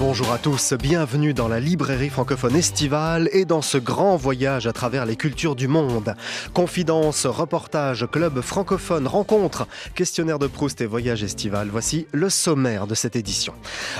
Bonjour à tous, bienvenue dans la librairie francophone estivale et dans ce grand voyage à travers les cultures du monde. Confidence, reportage, club francophone, rencontre, questionnaire de Proust et voyage estival, voici le sommaire de cette édition.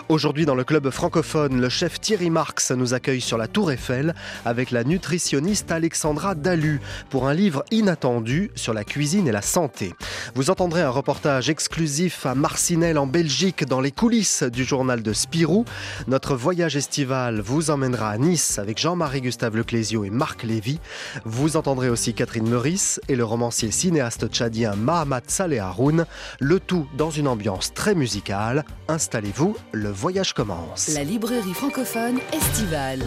Aujourd'hui dans le club francophone, le chef Thierry Marx nous accueille sur la Tour Eiffel avec la nutritionniste Alexandra Dalu pour un livre inattendu sur la cuisine et la santé. Vous entendrez un reportage exclusif à Marcinelle en Belgique dans les coulisses du journal de Spirou. Notre voyage estival vous emmènera à Nice avec Jean-Marie Gustave Leclésio et Marc Lévy. Vous entendrez aussi Catherine Meurice et le romancier cinéaste tchadien Mahamat Saleh Haroun. Le tout dans une ambiance très musicale. Installez-vous, le voyage commence. la librairie francophone estivale.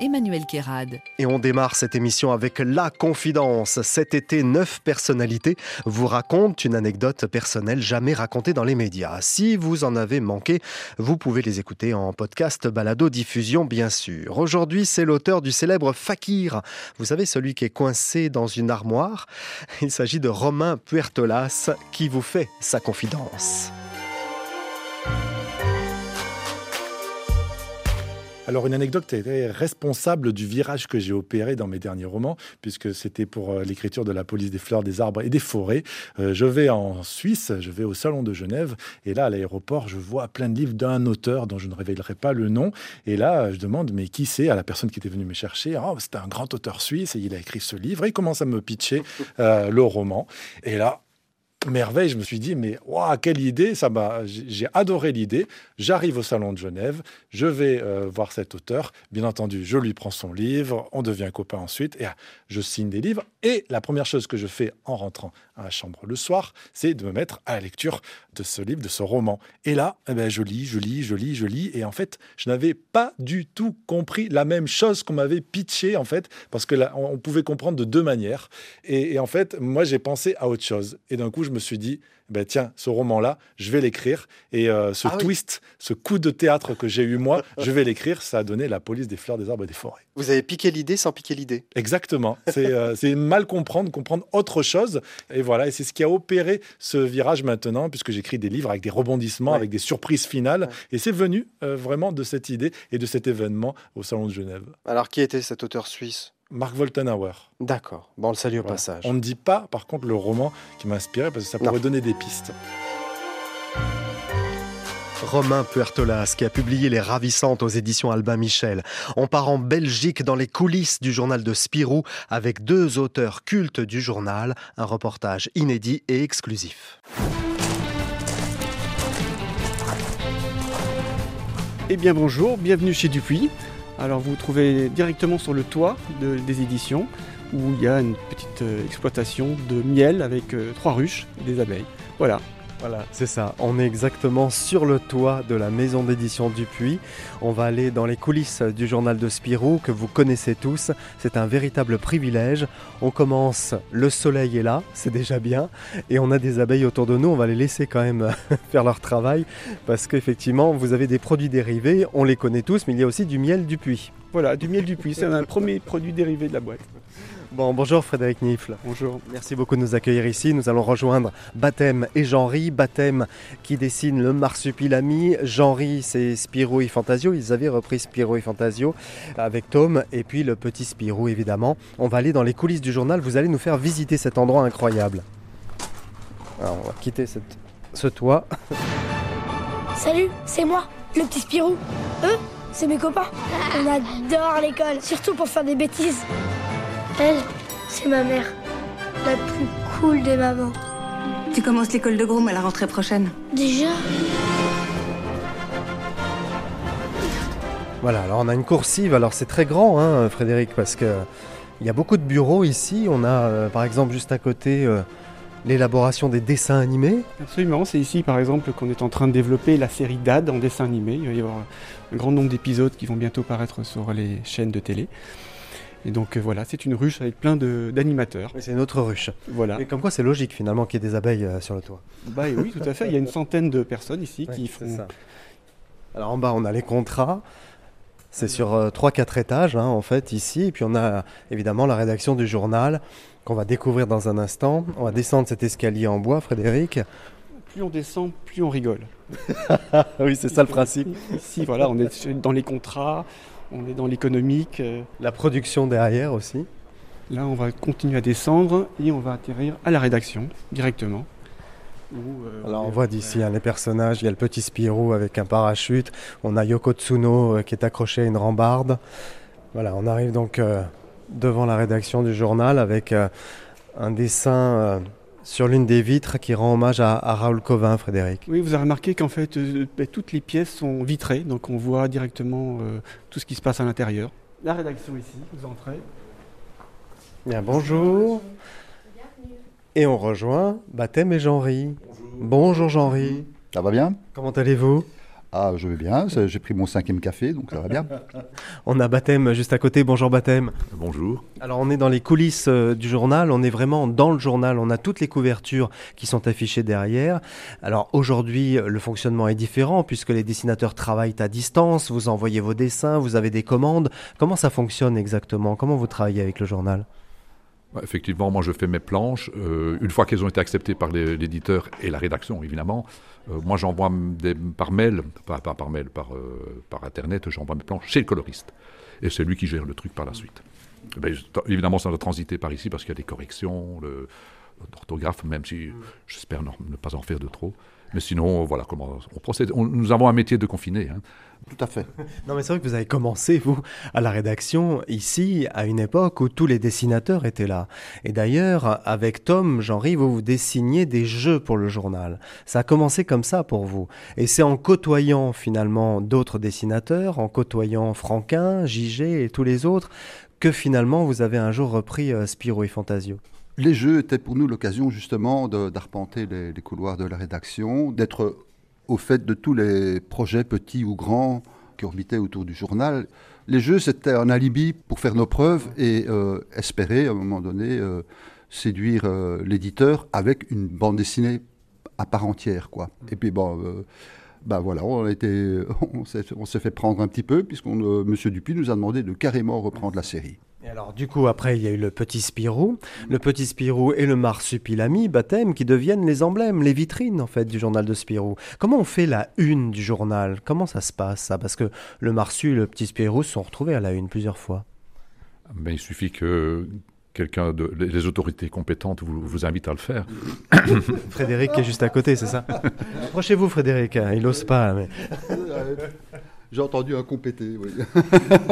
Emmanuel Kérad. Et on démarre cette émission avec La Confidence. Cet été, neuf personnalités vous racontent une anecdote personnelle jamais racontée dans les médias. Si vous en avez manqué, vous pouvez les écouter en podcast balado diffusion bien sûr. Aujourd'hui, c'est l'auteur du célèbre Fakir. Vous savez, celui qui est coincé dans une armoire. Il s'agit de Romain Puertolas qui vous fait sa confidence. Alors une anecdote était responsable du virage que j'ai opéré dans mes derniers romans, puisque c'était pour euh, l'écriture de la police des fleurs, des arbres et des forêts. Euh, je vais en Suisse, je vais au Salon de Genève, et là à l'aéroport, je vois plein de livres d'un auteur dont je ne révélerai pas le nom. Et là, je demande, mais qui c'est? À la personne qui était venue me chercher oh, C'est un grand auteur suisse et il a écrit ce livre. Et il commence à me pitcher euh, le roman. Et là, merveille, je me suis dit, mais waouh, quelle idée, ça m'a, j'ai adoré l'idée. J'arrive au salon de Genève, je vais euh, voir cet auteur. Bien entendu, je lui prends son livre, on devient copain ensuite, et ah, je signe des livres. Et la première chose que je fais en rentrant à la chambre le soir, c'est de me mettre à la lecture de ce livre, de ce roman. Et là, eh ben, je lis, je lis, je lis, je lis, et en fait, je n'avais pas du tout compris la même chose qu'on m'avait pitché, en fait, parce que là, on pouvait comprendre de deux manières. Et, et en fait, moi, j'ai pensé à autre chose. Et d'un coup, je me suis dit, ben tiens, ce roman-là, je vais l'écrire. Et euh, ce Ah oui. twist, ce coup de théâtre que j'ai eu moi, je vais l'écrire. Ça a donné la police des fleurs, des arbres et des forêts. Vous avez piqué l'idée sans piquer l'idée. Exactement. C'est euh, mal comprendre, comprendre autre chose. Et voilà, et c'est ce qui a opéré ce virage maintenant, puisque j'écris des livres avec des rebondissements, Ouais. avec des surprises finales. Ouais. Et c'est venu euh, vraiment de cette idée et de cet événement au Salon de Genève. Alors, qui était cet auteur suisse? Marc Woltenhauer. D'accord. Bon, on le salue au Voilà. passage. On ne dit pas, par contre, le roman qui m'a inspiré, parce que ça Non. pourrait donner des pistes. Romain Puertolas qui a publié Les Ravissantes aux éditions Albin Michel. On part en Belgique dans les coulisses du journal de Spirou avec deux auteurs cultes du journal, un reportage inédit et exclusif. Eh bien bonjour, bienvenue chez Dupuis. Alors vous trouvez directement sur le toit de- des éditions où il y a une petite euh, exploitation de miel avec euh, trois ruches et des abeilles. Voilà. Voilà, c'est ça. On est exactement sur le toit de la maison d'édition Dupuis. On va aller dans les coulisses du journal de Spirou que vous connaissez tous. C'est un véritable privilège. On commence, le soleil est là, c'est déjà bien. Et on a des abeilles autour de nous. On va les laisser quand même faire leur travail parce qu'effectivement, vous avez des produits dérivés. On les connaît tous, mais il y a aussi du miel Dupuis. Voilà, du miel Dupuis, c'est un premier produit dérivé de la boîte. Bon, bonjour Frédéric Nifle. Bonjour. Merci beaucoup de nous accueillir ici. Nous allons rejoindre Baptême et Jean-Ry. Baptême qui dessine le marsupilami. Jean-Ry, c'est Spirou et Fantasio. Ils avaient repris Spirou et Fantasio avec Tom. Et puis le petit Spirou, évidemment. On va aller dans les coulisses du journal. Vous allez nous faire visiter cet endroit incroyable. Alors, on va quitter cette- ce toit. Salut, c'est moi, le petit Spirou. Eux, c'est mes copains. On adore l'école, surtout pour faire des bêtises. Elle, c'est ma mère, la plus cool des mamans. Tu commences l'école de Groom à la rentrée prochaine. Déjà Voilà, alors on a une coursive. Alors c'est très grand, hein, Frédéric, parce que il y a beaucoup de bureaux ici. On a, euh, par exemple, juste à côté. euh, l'élaboration des dessins animés. Absolument, c'est ici par exemple qu'on est en train de développer la série DAD en dessin animé. Il va y avoir un grand nombre d'épisodes qui vont bientôt paraître sur les chaînes de télé. Et donc euh, voilà, c'est une ruche avec plein d'animateurs. C'est une autre ruche. Voilà. Et comme quoi c'est logique finalement qu'il y ait des abeilles euh, sur le toit. Bah oui, tout à fait. Il y a une centaine de personnes ici Ouais, qui font ça. Alors en bas, on a les contrats. C'est sur 3-4 étages, hein, en fait, ici. Et puis on a évidemment la rédaction du journal qu'on va découvrir dans un instant. On va descendre cet escalier en bois, Frédéric. Plus on descend, plus on rigole. oui, c'est ça le principe. Ici, voilà, on est dans les contrats, on est dans l'économique. La production derrière aussi. Là, on va continuer à descendre et on va atterrir à la rédaction directement. Euh, Alors on voit d'ici hein, les personnages, il y a le petit Spirou avec un parachute, on a Yoko Tsuno euh, qui est accroché à une rambarde. Voilà, on arrive donc euh, devant la rédaction du journal avec un dessin sur l'une des vitres qui rend hommage à, Raoul Covin, Frédéric. Oui, vous avez remarqué qu'en fait ben, toutes les pièces sont vitrées, donc on voit directement tout ce qui se passe à l'intérieur. La rédaction ici, vous entrez. Bien, bonjour. Et on rejoint Baptême et Jean-Ry. Bonjour, Jean-Ry. Ça va bien? Comment allez-vous? Ah, je vais bien, j'ai pris mon cinquième café, donc ça va bien. on a Baptême juste à côté, bonjour Baptême. Bonjour. Alors on est dans les coulisses euh, du journal, on est vraiment dans le journal, on a toutes les couvertures qui sont affichées derrière. Alors aujourd'hui, le fonctionnement est différent puisque les dessinateurs travaillent à distance, vous envoyez vos dessins, vous avez des commandes. Comment ça fonctionne exactement? Comment vous travaillez avec le journal? Effectivement, moi je fais mes planches. Euh, une fois qu'elles ont été acceptées par l'éditeur et la rédaction, évidemment, euh, moi j'envoie par mail, pas, par mail, par, euh, par internet, j'envoie mes planches chez le coloriste. Et c'est lui qui gère le truc par la suite. Évidemment, ça doit transiter par ici parce qu'il y a des corrections, d'orthographe, même si j'espère ne pas en faire de trop. Mais sinon, voilà comment on procède. nous avons un métier de confiné. Hein. Tout à fait. Non, mais c'est vrai que vous avez commencé, vous, à la rédaction, ici, à une époque où tous les dessinateurs étaient là. Et d'ailleurs, avec Tom, Jean-Ry, vous vous dessiniez des jeux pour le journal. Ça a commencé comme ça pour vous. Et c'est en côtoyant finalement d'autres dessinateurs, en côtoyant Franquin, Gigé et tous les autres, que finalement vous avez un jour repris euh, Spiro et Fantasio. Les jeux étaient pour nous l'occasion justement d'arpenter les, couloirs de la rédaction, d'être au fait de tous les projets petits ou grands qui orbitaient autour du journal. Les jeux, c'était un alibi pour faire nos preuves et euh, espérer à un moment donné euh, séduire euh, l'éditeur avec une bande dessinée à part entière. Quoi. Et puis bon, ben voilà, on, on s'est fait prendre un petit peu puisque Monsieur Dupuis nous a demandé de carrément reprendre la série alors, du coup, après, il y a eu le petit Spirou, le petit Spirou et le marsupilami, baptême, qui deviennent les emblèmes, les vitrines, en fait, du journal de Spirou. Comment on fait la une du journal? Comment ça se passe, ça? Parce que le marsu et le petit Spirou se sont retrouvés à la une plusieurs fois. Mais il suffit que quelqu'un de les autorités compétentes vous, vous invitent à le faire. Frédéric qui est juste à côté, c'est ça? Approchez-vous, Frédéric. Hein, il n'ose pas. Mais... J'ai entendu un compété. Oui.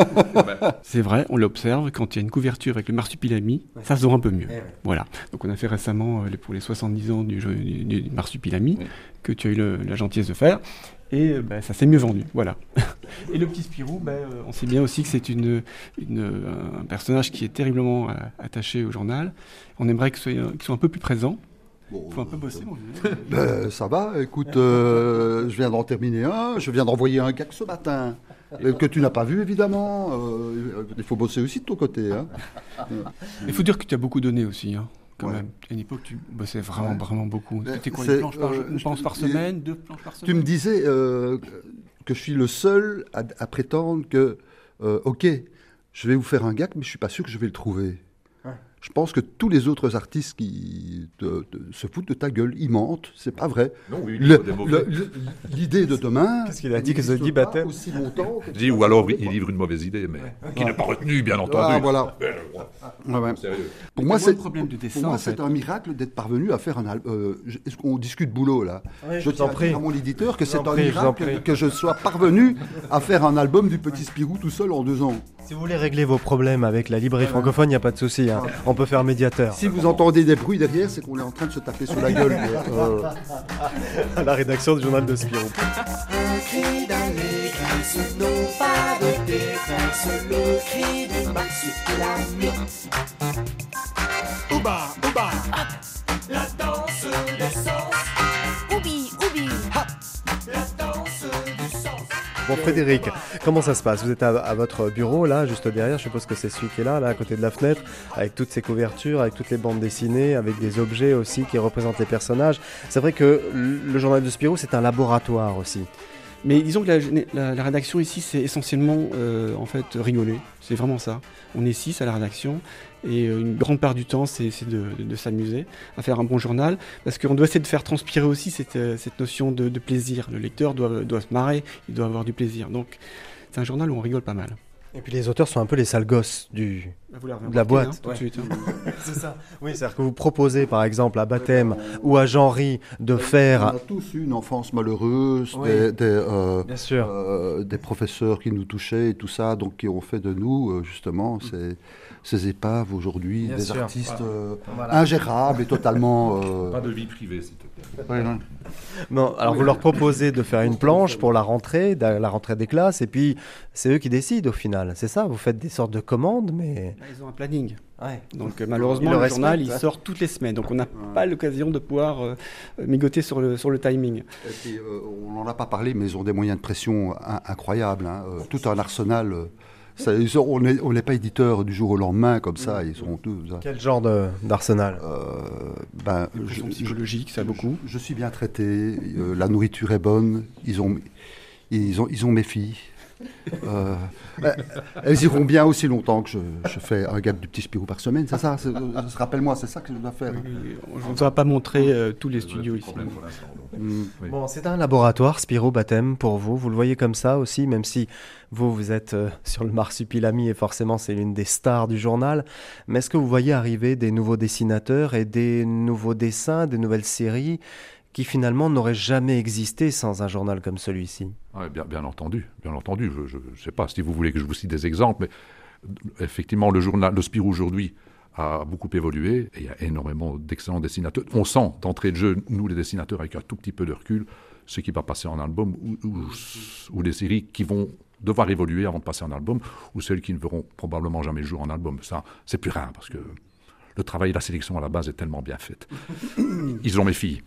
c'est vrai, on l'observe quand il y a une couverture avec le marsupilami, ça se voit un peu mieux. Eh voilà. Donc on a fait récemment euh, pour les 70 ans du, du, marsupilami que tu as eu la gentillesse de faire. Et ben, ça s'est mieux vendu, voilà. Et le petit Spirou, ben, euh, on sait bien aussi que c'est une, un personnage qui est terriblement euh, attaché au journal. On aimerait qu'il soit un peu plus présent, faut un peu bosser, mon ben, Ça va, écoute, euh, je viens d'en terminer un, je viens d'envoyer un gag ce matin, euh, que tu n'as pas vu évidemment. Euh, il faut bosser aussi de ton côté. Hein. Il faut dire que tu as beaucoup donné aussi. Hein, quand même. À une époque, tu bossais vraiment, vraiment beaucoup. C'était quoi, une planche par, une par semaine, deux planches par semaine Tu me disais que je suis le seul à, à prétendre que, ok, je vais vous faire un gag, mais je suis pas sûr que je vais le trouver je pense que tous les autres artistes qui se foutent de ta gueule, ils mentent, c'est pas vrai. L'idée de demain. Qu'est-ce qu'il a dit que ça dit baptême aussi longtemps. Dit, ou alors il livre une mauvaise idée, mais qui n'est pas retenue, bien entendu. Ah, voilà. Pour moi, c'est problème de dessin. Pour moi, c'est un miracle d'être parvenu à faire un album. Euh, on discute boulot là? je tiens à dire à mon éditeur que c'est un miracle que je sois parvenu à faire un album du Petit Spirou tout seul en deux ans. Si vous voulez régler vos problèmes avec la librairie francophone, il n'y a pas de souci. Hein. On peut faire médiateur. Si vous entendez des bruits derrière, c'est qu'on est en train de se taper sur la gueule. Euh. À la rédaction du journal de Spirou. Pas de détresse, le cri du marsupilami. Ouba, ouba, la danse des sens. Oubi, oubi, la danse du sens. Bon, Frédéric, comment ça se passe? Vous êtes à, votre bureau, là, juste derrière, je suppose que c'est celui qui est là, là, à côté de la fenêtre, avec toutes ces couvertures, avec toutes les bandes dessinées, avec des objets aussi qui représentent les personnages. C'est vrai que le journal de Spirou, c'est un laboratoire aussi. Mais disons que la, rédaction ici, c'est essentiellement euh, en fait rigoler. C'est vraiment ça. On est six à la rédaction et euh, une grande part du temps, c'est de, de- s'amuser à faire un bon journal parce qu'on doit essayer de faire transpirer aussi cette, euh, notion de, plaisir. Le lecteur doit, doit se marrer, il doit avoir du plaisir. Donc c'est un journal où on rigole pas mal. Et puis les auteurs sont un peu les sales gosses du, vous l'avez de la boîte. hein, tout de suite, hein. c'est ça. Oui, c'est-à-dire que vous proposez par exemple à Baptême ou à Jean-Ry de faire. On a tous eu une enfance malheureuse, Oui. des, des, euh, Bien sûr. euh, des professeurs qui nous touchaient et tout ça, donc qui ont fait de nous euh, justement ces, ces épaves aujourd'hui, Bien des sûr. artistes euh, Voilà. ingérables et totalement. euh, Pas de vie privée, s'il te plaît. ouais, non. Non, alors vous leur proposez de faire une planche pour la rentrée, la rentrée des classes, et puis c'est eux qui décident au final. C'est ça, vous faites des sortes de commandes, mais. Ils ont un planning. Ouais. Donc euh, malheureusement, le, le journal, il sort toutes les semaines. Donc on n'a pas l'occasion de pouvoir euh, migoter sur le, sur le timing. Et puis, euh, on n'en a pas parlé, mais ils ont des moyens de pression in- incroyables. hein, euh, tout un arsenal. Euh, ça, on n'est pas éditeur du jour au lendemain comme ça. Ils sont tous. Quel genre d'arsenal euh, ben, je, pressions psychologiques, ça beaucoup. je suis bien traité. euh, la nourriture est bonne. Ils ont, ils ont, ils ont mes filles. Euh, ben, elles iront bien aussi longtemps que je, je fais un gap du petit Spirou par semaine, c'est ça c'est- euh, Rappelle-moi, c'est ça que je dois faire. Je ne vous pas montrer euh, tous les studios ici. Mm. Bon, c'est un laboratoire, Spiro Baptême, pour vous. Vous le voyez comme ça aussi, même si vous, vous êtes euh, sur le marsupilami et forcément c'est l'une des stars du journal. Mais est-ce que vous voyez arriver des nouveaux dessinateurs et des nouveaux dessins, des nouvelles séries qui finalement n'auraient jamais existé sans un journal comme celui-ci bien, entendu, bien entendu. Je ne sais pas si vous voulez que je vous cite des exemples, mais effectivement, le journal, le Spirou aujourd'hui a beaucoup évolué et il y a énormément d'excellents dessinateurs. On sent d'entrée de jeu, nous les dessinateurs, avec un tout petit peu de recul, ce qui va passer en album ou des séries qui vont devoir évoluer avant de passer en album ou celles qui ne verront probablement jamais le jour en album. Ça, c'est plus rare parce que le travail et la sélection à la base est tellement bien fait. Ils ont mes filles.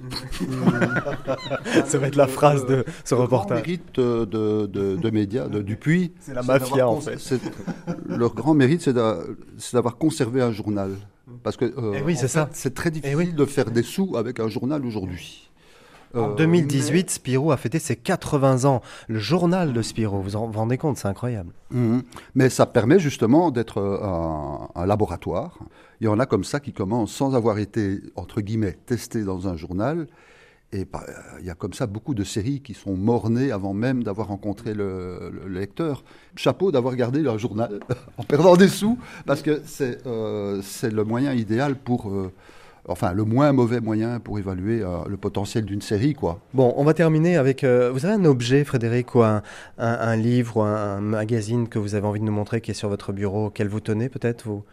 Ça va être la phrase de ce Le grand reportage. mérite euh, de, de, de médias, de Dupuis. C'est la mafia, en fait. Leur grand mérite, c'est d'a- c'est d'avoir conservé un journal. Parce que euh, Eh oui, c'est ça. très difficile oui. de faire des sous avec un journal aujourd'hui. En Euh, 2018, Spirou a fêté ses 80 ans. Le journal de Spirou, vous en vous rendez compte, c'est incroyable. Mhm. Mais ça permet justement d'être euh, un, un laboratoire. Il y en a comme ça qui commencent sans avoir été, entre guillemets, testés dans un journal. Et bah, euh, il y a comme ça beaucoup de séries qui sont mornées avant même d'avoir rencontré le, le lecteur. Chapeau d'avoir gardé leur journal en perdant des sous, parce que c'est euh, le moyen idéal pour... euh, enfin, le moins mauvais moyen pour évaluer euh, le potentiel d'une série, quoi. Bon, on va terminer avec. euh, vous avez un objet, Frédéric, ou un, un- livre ou un, un magazine que vous avez envie de nous montrer qui est sur votre bureau, auquel vous tenez peut-être vous?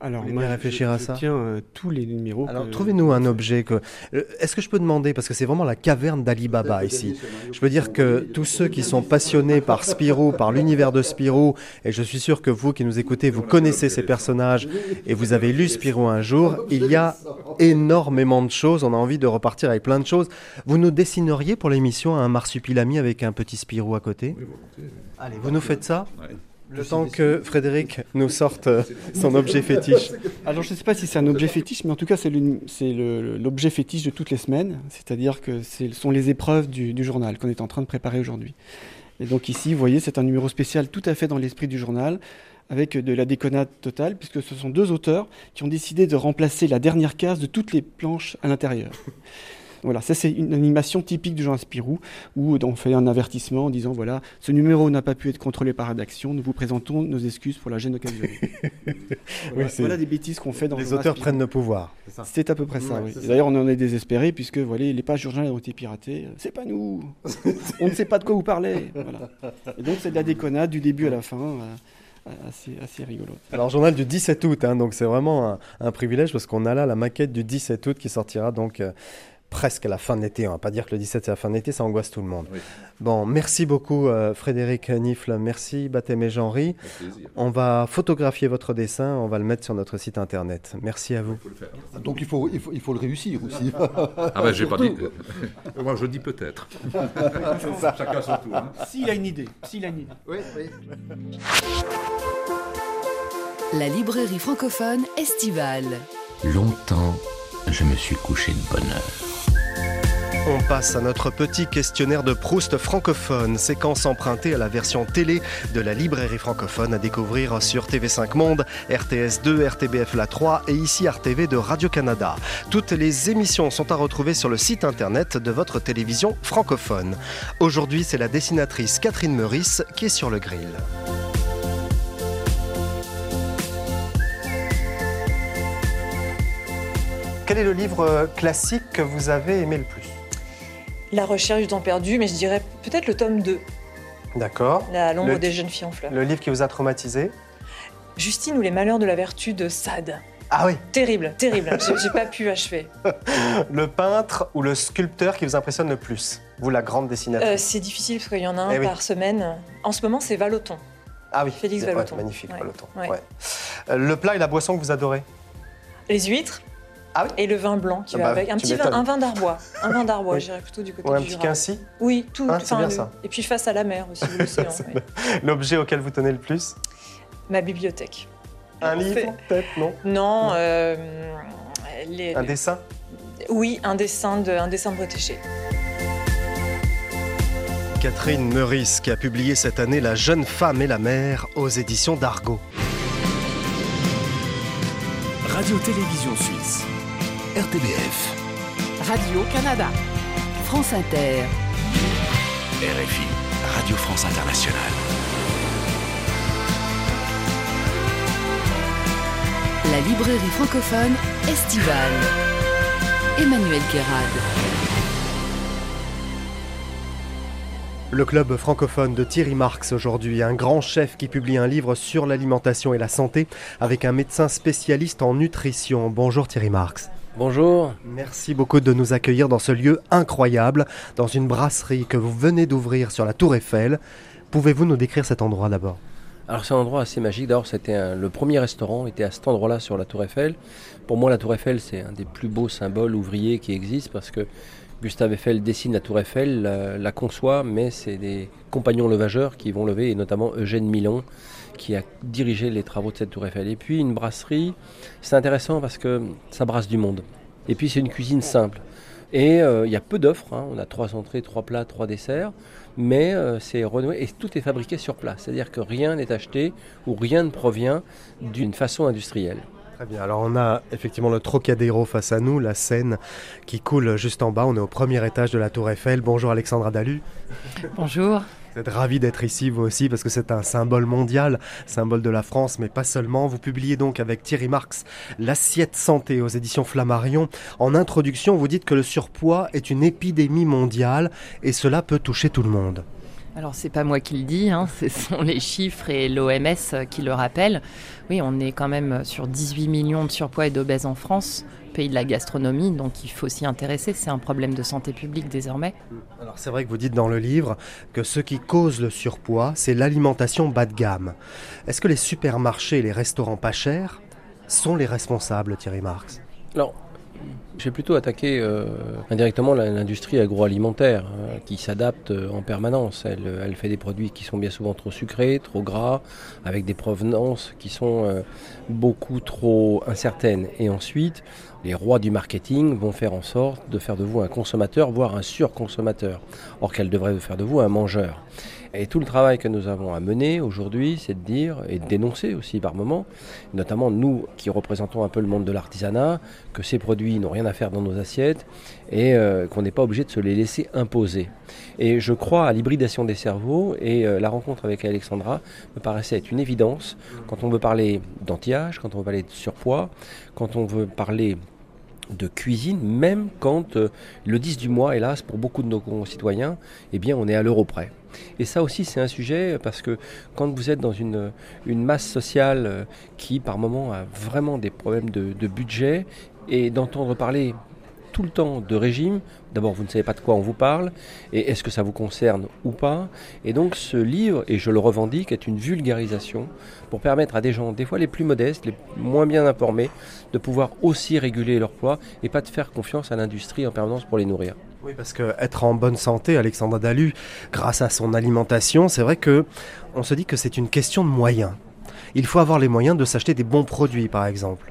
Alors, bien je- réfléchir je, à je ça tiens euh, tous les numéros. Alors, que- trouvez-nous un objet que. Euh, Est-ce que je peux demander, parce que c'est vraiment la caverne d'Ali Baba ici. Je peux dire que tous ceux qui sont passionnés par Spirou, par l'univers de Spirou, et je suis sûr que vous qui nous écoutez, vous connaissez ces personnages et vous avez lu Spirou un jour, il y a énormément de choses. On a envie de repartir avec plein de choses. Vous nous dessineriez pour l'émission un marsupilami avec un petit Spirou à côté? Allez, vous nous faites ça? Le temps que Frédéric nous sorte euh, son objet fétiche. Alors je ne sais pas si c'est un objet fétiche, mais en tout cas c'est le- c'est le- l'objet fétiche de toutes les semaines. C'est-à-dire que ce sont les épreuves du, du journal qu'on est en train de préparer aujourd'hui. Et donc ici, vous voyez, c'est un numéro spécial tout à fait dans l'esprit du journal, avec de la déconnade totale, puisque ce sont deux auteurs qui ont décidé de remplacer la dernière case de toutes les planches à l'intérieur. Voilà, ça c'est une animation typique du genre Spirou, où on fait un avertissement en disant voilà, ce numéro n'a pas pu être contrôlé par rédaction, nous vous présentons nos excuses pour la gêne occasionnée. Voilà, voilà des bêtises qu'on fait dans le Les auteurs Spirou. prennent le pouvoir. C'est à peu près ça, Ouais, oui. D'ailleurs, on en est désespéré puisque voilà, les pages du journal ont été piratées. C'est pas nous On ne sait pas de quoi vous parlez Voilà. Et donc, c'est de la déconnade du début à la fin, euh, assez, assez rigolo. Alors, journal du 17 août, hein, donc c'est vraiment un, un privilège parce qu'on a là la maquette du 17 août qui sortira donc euh, presque à la fin de l'été. On va pas dire que le 17 c'est la fin de l'été, ça angoisse tout le monde. Oui. Bon, merci beaucoup euh, Frédéric Nifle, merci Baptême et Jean-Ry. On va photographier votre dessin, on va le mettre sur notre site internet. Merci à vous. Donc il faut, il faut, il faut le réussir aussi. Ah ben, j'ai pas dit. moi, je dis peut-être. Chacun son tour. hein. S'il a une idée, s'il a une idée. Oui, oui. La librairie francophone estivale. Longtemps, je me suis couché de bonne heure. On passe à notre petit questionnaire de Proust francophone, séquence empruntée à la version télé de la librairie francophone à découvrir sur TV5 Monde, RTS2, RTBF La 3 et ici RTV de Radio-Canada. Toutes les émissions sont à retrouver sur le site internet de votre télévision francophone. Aujourd'hui, c'est la dessinatrice Catherine Meurice qui est sur le grill. Quel est le livre classique que vous avez aimé le plus? La recherche du temps perdu, mais je dirais peut-être le tome 2, D'accord. La l'ombre des jeunes filles en fleurs. Le livre qui vous a traumatisé Justine ou les malheurs de la vertu de Sade. Ah oui. Terrible, terrible. J'ai- pas pu achever. Le peintre ou le sculpteur qui vous impressionne le plus Vous, la grande Euh, dessinatrice. c'est difficile parce qu'il y en a un Eh oui. par semaine. En ce moment, c'est Valoton. ah oui. Félix Ouais, magnifique, Ouais. Ouais. Euh, Le plat et la boisson que vous adorez Les huîtres. Ah oui Et le vin blanc qui Ah va bah, avec. Un petit vin, un vin d'Arbois. Un vin d'Arbois, Oui. j'irais plutôt du côté Ou un du petit quincy Oui, tout. Hein, c'est enfin, bien le- ça. Et puis face à la mer aussi, l'océan. ouais. L'objet auquel vous tenez le plus Ma bibliothèque. Un livre, peut-être, non Non, euh, les- Un dessin oui, un dessin de, un dessin de Bretéché. Catherine Meurice qui a publié cette année La jeune femme et la mer aux éditions d'Argo. Radio-Télévision Suisse. RTBF. Radio-Canada. France Inter. RFI. Radio France Internationale. La librairie francophone estivale. Emmanuel Guérard. Le club francophone de Thierry Marx aujourd'hui, un grand chef qui publie un livre sur l'alimentation et la santé avec un médecin spécialiste en nutrition. Bonjour Thierry Marx. Bonjour. Merci beaucoup de nous accueillir dans ce lieu incroyable, dans une brasserie que vous venez d'ouvrir sur la Tour Eiffel. Pouvez-vous nous décrire cet endroit d'abord? Alors c'est un endroit assez magique. D'abord, c'était le premier restaurant était à cet endroit-là sur la Tour Eiffel. Pour moi, la Tour Eiffel, c'est un des plus beaux symboles ouvriers qui existent parce que Gustave Eiffel dessine la Tour Eiffel, la, la conçoit, mais c'est des compagnons levageurs qui vont lever, et notamment Eugène Milon, qui a dirigé les travaux de cette Tour Eiffel. Et puis une brasserie, c'est intéressant parce que ça brasse du monde. Et puis c'est une cuisine simple. Et euh, il y a peu d'offres, hein. on a trois entrées, trois plats, trois desserts, mais euh, c'est renoué et tout est fabriqué sur place. C'est-à-dire que rien n'est acheté ou rien ne provient d'une façon industrielle. Très bien, alors on a effectivement le Trocadéro face à nous, la Seine qui coule juste en bas. On est au premier étage de la Tour Eiffel. Bonjour Alexandra Dalu. Bonjour. Vous êtes ravi d'être ici vous aussi parce que c'est un symbole mondial, symbole de la France, mais pas seulement. Vous publiez donc avec Thierry Marx L'assiette santé aux éditions Flammarion. En introduction, vous dites que le surpoids est une épidémie mondiale et cela peut toucher tout le monde. Alors c'est pas moi qui le dis, hein, ce sont les chiffres et l'OMS qui le rappellent. Oui, on est quand même sur 18 millions de surpoids et d'obèses en France, pays de la gastronomie, donc il faut s'y intéresser. C'est un problème de santé publique désormais. Alors c'est vrai que vous dites dans le livre que ce qui cause le surpoids, c'est l'alimentation bas de gamme. Est-ce que les supermarchés et les restaurants pas chers sont les responsables, Thierry Marx? Alors, j'ai plutôt attaqué euh, indirectement l'industrie agroalimentaire euh, qui s'adapte euh, en permanence. Elle, fait des produits qui sont bien souvent trop sucrés, trop gras, avec des provenances qui sont beaucoup trop incertaines. Et ensuite, les rois du marketing vont faire en sorte de faire de vous un consommateur, voire un surconsommateur, or qu'elle devrait faire de vous un mangeur. Et tout le travail que nous avons à mener aujourd'hui, c'est de dire, et de dénoncer aussi par moments, notamment nous qui représentons un peu le monde de l'artisanat, que ces produits n'ont rien à faire dans nos assiettes et euh, qu'on n'est pas obligé de se les laisser imposer. Et je crois à l'hybridation des cerveaux et euh, la rencontre avec Alexandra me paraissait être une évidence quand on veut parler d'anti-âge, quand on veut parler de surpoids, quand on veut parler de cuisine, même quand euh, le 10 du mois, hélas, pour beaucoup de nos concitoyens, eh bien, on est à l'euro près. Et ça aussi, c'est un sujet parce que quand vous êtes dans une, masse sociale euh, qui, par moment, a vraiment des problèmes de budget et d'entendre parler tout le temps de régime, d'abord, vous ne savez pas de quoi on vous parle et est-ce que ça vous concerne ou pas. Et donc, ce livre, et je le revendique, est une vulgarisation pour permettre à des gens, des fois les plus modestes, les moins bien informés, de pouvoir aussi réguler leur poids et pas de faire confiance à l'industrie en permanence pour les nourrir. Oui, parce que être en bonne santé, Alexandra Dalu, grâce à son alimentation, c'est vrai que on se dit que c'est une question de moyens. Il faut avoir les moyens de s'acheter des bons produits, par exemple.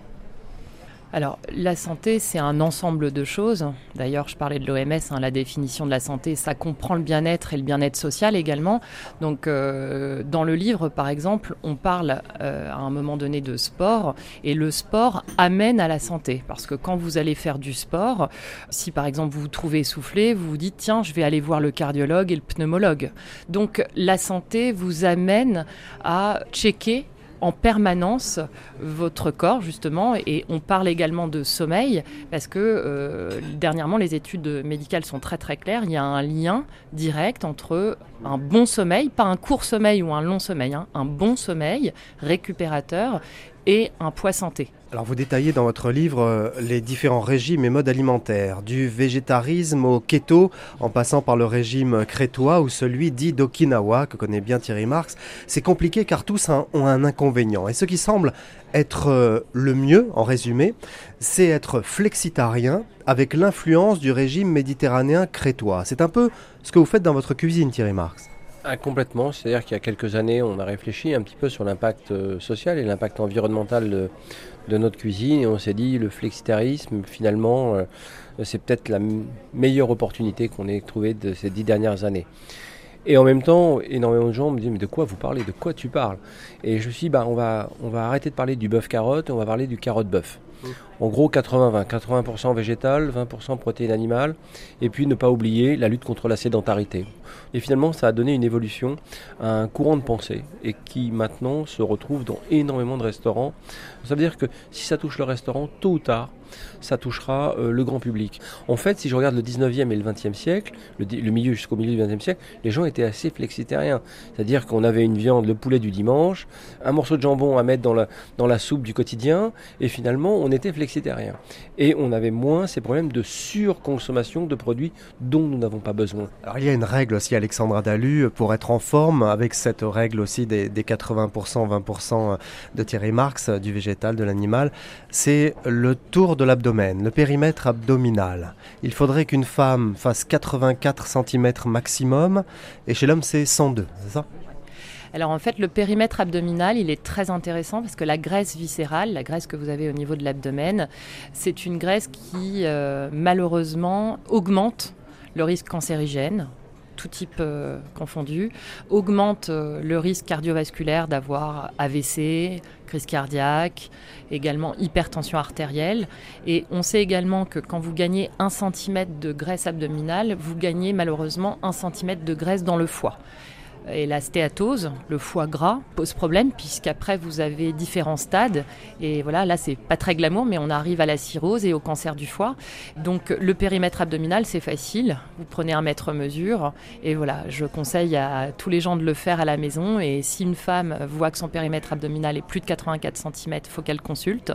Alors, la santé, c'est un ensemble de choses. D'ailleurs, je parlais de l'OMS, hein, la définition de la santé, ça comprend le bien-être et le bien-être social également. Donc, euh, dans le livre, par exemple, on parle euh, à un moment donné de sport, et le sport amène à la santé. Parce que quand vous allez faire du sport, si par exemple vous vous trouvez essoufflé, vous vous dites, tiens, je vais aller voir le cardiologue et le pneumologue. Donc, la santé vous amène à checker en permanence votre corps justement et on parle également de sommeil parce que euh, dernièrement les études médicales sont très très claires. Il y a un lien direct entre un bon sommeil pas un court sommeil ou un long sommeil hein, un bon sommeil récupérateur et un poids santé alors vous détaillez dans votre livre euh, les différents régimes et modes alimentaires, du végétarisme au keto, en passant par le régime crétois ou celui dit d'Okinawa, que connaît bien Thierry Marx. C'est compliqué car tous ont un inconvénient. Et ce qui semble être euh, le mieux, en résumé, c'est être flexitarien avec l'influence du régime méditerranéen crétois. C'est un peu ce que vous faites dans votre cuisine, Thierry Marx. Ah, complètement, c'est-à-dire qu'il y a quelques années, on a réfléchi un petit peu sur l'impact euh, social et l'impact environnemental de, notre cuisine et on s'est dit le flexitarisme finalement euh, c'est peut-être la meilleure opportunité qu'on ait trouvée de ces dix dernières années. Et en même temps, énormément de gens me disent mais de quoi vous parlez, de quoi tu parles? Et je me suis dit bah on va on va arrêter de parler du bœuf carotte, on va parler du carotte bœuf. En gros 80-20, 80%, végétal, 20% protéines animales, et puis ne pas oublier la lutte contre la sédentarité. Et finalement, ça a donné une évolution un courant de pensée, et qui maintenant se retrouve dans énormément de restaurants. Ça veut dire que si ça touche le restaurant, tôt ou tard, ça touchera euh, le grand public. En fait, si je regarde le 19e et le 20e siècle, le, milieu jusqu'au milieu du 20e siècle, les gens étaient assez flexitariens. C'est-à-dire qu'on avait une viande, le poulet du dimanche, un morceau de jambon à mettre dans la, dans la soupe du quotidien, et finalement, on était flexitariens. Et on avait moins ces problèmes de surconsommation de produits dont nous n'avons pas besoin. Alors il y a une règle aussi, Alexandra Dalu, pour être en forme, avec cette règle aussi des, des 80%, 20% de Thierry Marx, du végétal, de l'animal, c'est le tour de l'abdomen, le périmètre abdominal. Il faudrait qu'une femme fasse 84 cm maximum, et chez l'homme c'est 102, c'est ça? Alors en fait, le périmètre abdominal, il est très intéressant parce que la graisse viscérale, la graisse que vous avez au niveau de l'abdomen, c'est une graisse qui euh, malheureusement augmente le risque cancérigène tout type euh, confondu, augmente euh, le risque cardiovasculaire d'avoir AVC, crise cardiaque, également hypertension artérielle. Et on sait également que quand vous gagnez un centimètre de graisse abdominale, vous gagnez malheureusement un centimètre de graisse dans le foie. Et la stéatose, le foie gras, pose problème puisqu'après vous avez différents stades. Et voilà, là c'est pas très glamour, mais on arrive à la cirrhose et au cancer du foie. Donc le périmètre abdominal c'est facile. Vous prenez un mètre mesure et voilà, je conseille à tous les gens de le faire à la maison. Et si une femme voit que son périmètre abdominal est plus de 84 cm, faut qu'elle consulte.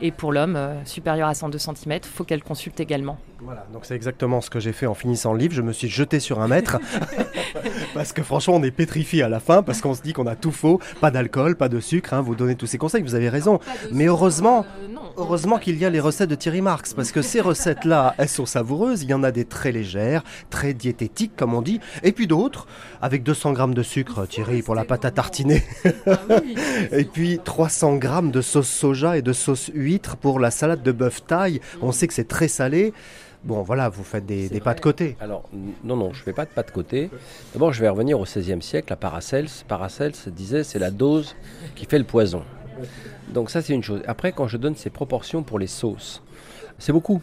Et pour l'homme euh, supérieur à 102 cm, faut qu'elle consulte également. Voilà, donc c'est exactement ce que j'ai fait en finissant le livre. Je me suis jeté sur un mètre parce que franchement, on est pétrifié à la fin parce qu'on se dit qu'on a tout faux, pas d'alcool, pas de sucre. Hein, vous donnez tous ces conseils, vous avez raison. Mais heureusement, euh, heureusement qu'il y a les recettes de Thierry Marx parce que ces recettes-là, elles sont savoureuses. Il y en a des très légères, très diététiques, comme on dit, et puis d'autres avec 200 grammes de sucre, Thierry, pour la pâte à tartiner. Et puis 300 grammes de sauce soja et de sauce huître pour la salade de bœuf taille. On sait que c'est très salé. Bon, voilà, vous faites des, pas de côté. Alors, non, non, je ne fais pas de pas de côté. D'abord, je vais revenir au XVIe siècle, à Paracels. Paracels disait c'est la dose qui fait le poison. Donc, ça, c'est une chose. Après, quand je donne ces proportions pour les sauces, c'est beaucoup.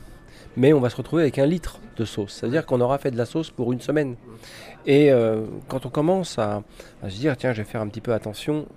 Mais on va se retrouver avec un litre de sauce. C'est-à-dire qu'on aura fait de la sauce pour une semaine. Et euh, quand on commence à, à se dire, tiens, je vais faire un petit peu attention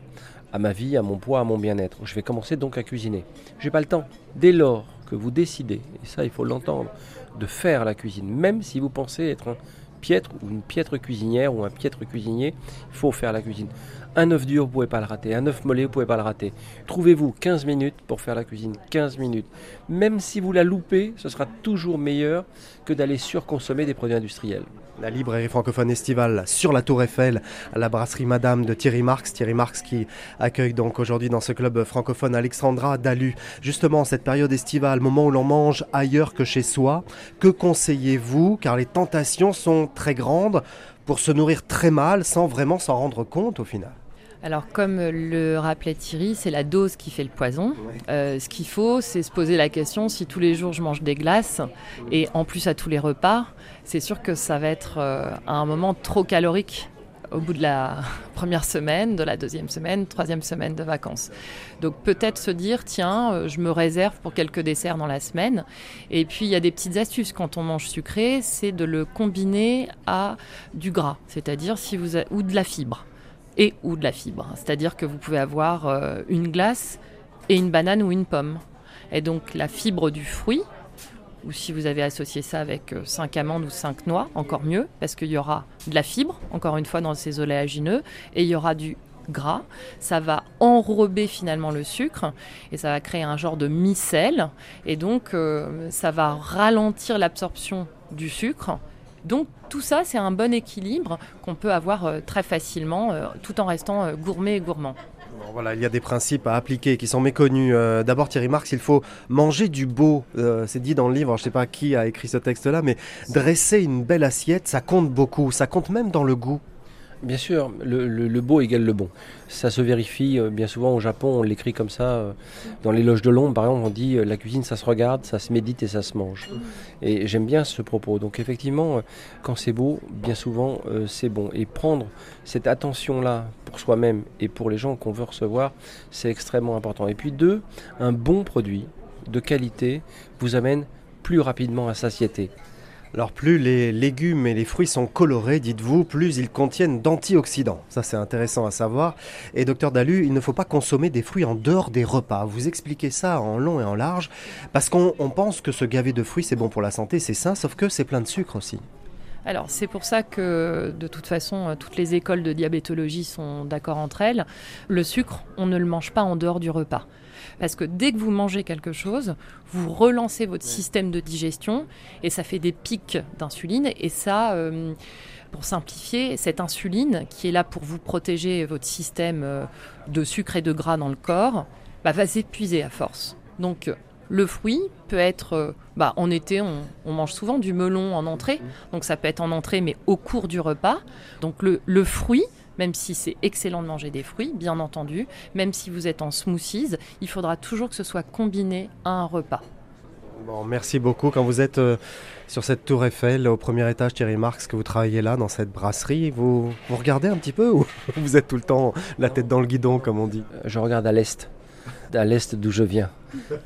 à ma vie, à mon poids, à mon bien-être, je vais commencer donc à cuisiner. Je n'ai pas le temps. Dès lors que vous décidez, et ça, il faut l'entendre, de faire la cuisine. Même si vous pensez être un piètre ou une piètre cuisinière ou un piètre cuisinier, il faut faire la cuisine. Un œuf dur, vous pouvez pas le rater. Un œuf mollet, vous pouvez pas le rater. Trouvez-vous 15 minutes pour faire la cuisine. 15 minutes. Même si vous la loupez, ce sera toujours meilleur que d'aller surconsommer des produits industriels. La librairie francophone estivale sur la Tour Eiffel, la brasserie Madame de Thierry Marx. Thierry Marx qui accueille donc aujourd'hui dans ce club francophone Alexandra Dalu. Justement, cette période estivale, moment où l'on mange ailleurs que chez soi. Que conseillez-vous? Car les tentations sont très grandes pour se nourrir très mal sans vraiment s'en rendre compte au final. Alors, comme le rappelait Thierry, c'est la dose qui fait le poison. Euh, ce qu'il faut, c'est se poser la question si tous les jours je mange des glaces et en plus à tous les repas, c'est sûr que ça va être euh, à un moment trop calorique au bout de la première semaine, de la deuxième semaine, troisième semaine de vacances. Donc peut-être se dire, tiens, euh, je me réserve pour quelques desserts dans la semaine. Et puis il y a des petites astuces quand on mange sucré, c'est de le combiner à du gras, c'est-à-dire si vous a- ou de la fibre et ou de la fibre. C'est-à-dire que vous pouvez avoir euh, une glace et une banane ou une pomme. Et donc la fibre du fruit, ou si vous avez associé ça avec 5 amandes ou 5 noix, encore mieux, parce qu'il y aura de la fibre, encore une fois, dans ces oléagineux, et il y aura du gras. Ça va enrober finalement le sucre et ça va créer un genre de micelle. Et donc, euh, ça va ralentir l'absorption du sucre. Donc, tout ça, c'est un bon équilibre qu'on peut avoir euh, très facilement, euh, tout en restant euh, gourmet et gourmand. Voilà, il y a des principes à appliquer qui sont méconnus. Euh, D'abord, Thierry Marx, il faut manger du beau. Euh, c'est dit dans le livre, je ne sais pas qui a écrit ce texte-là, mais dresser une belle assiette, ça compte beaucoup. Ça compte même dans le goût. Bien sûr, le, le- le beau égale le bon. Ça se vérifie euh, bien souvent au Japon, on l'écrit comme ça. euh, Dans les loges de l'ombre, par exemple, on dit euh, la cuisine, ça se regarde, ça se médite et ça se mange. Et j'aime bien ce propos. Donc effectivement, euh, quand c'est beau, bien souvent, c'est bon. Et prendre cette attention-là pour soi-même et pour les gens qu'on veut recevoir, c'est extrêmement important. Et puis deux, un bon produit de qualité vous amène plus rapidement à satiété. Alors plus les légumes et les fruits sont colorés, dites-vous, plus ils contiennent d'antioxydants. Ça c'est intéressant à savoir. Et docteur Dalu, il ne faut pas consommer des fruits en dehors des repas. Vous expliquez ça en long et en large, parce qu'on on pense que se gaver de fruits c'est bon pour la santé, c'est sain, sauf que c'est plein de sucre aussi. Alors c'est pour ça que de toute façon euh, toutes les écoles de diabétologie sont d'accord entre elles. Le sucre, on ne le mange pas en dehors du repas. Parce que dès que vous mangez quelque chose, vous relancez votre système de digestion et ça fait des pics d'insuline. Et ça, euh, pour simplifier, cette insuline qui est là pour vous protéger votre système euh, de sucre et de gras dans le corps, bah, va s'épuiser à force. Donc le fruit peut être, euh, bah, en été, on, on mange souvent du melon en entrée, donc ça peut être en entrée, mais au cours du repas. Donc le, le fruit, même si c'est excellent de manger des fruits, bien entendu, même si vous êtes en smoothies, il faudra toujours que ce soit combiné à un repas. Bon, merci beaucoup. Quand vous êtes euh, sur cette tour Eiffel, au premier étage, Thierry Marx, que vous travaillez là, dans cette brasserie, vous, vous regardez un petit peu ou vous êtes tout le temps la tête dans le guidon, comme on dit? Je regarde à l'est, à l'est d'où je viens.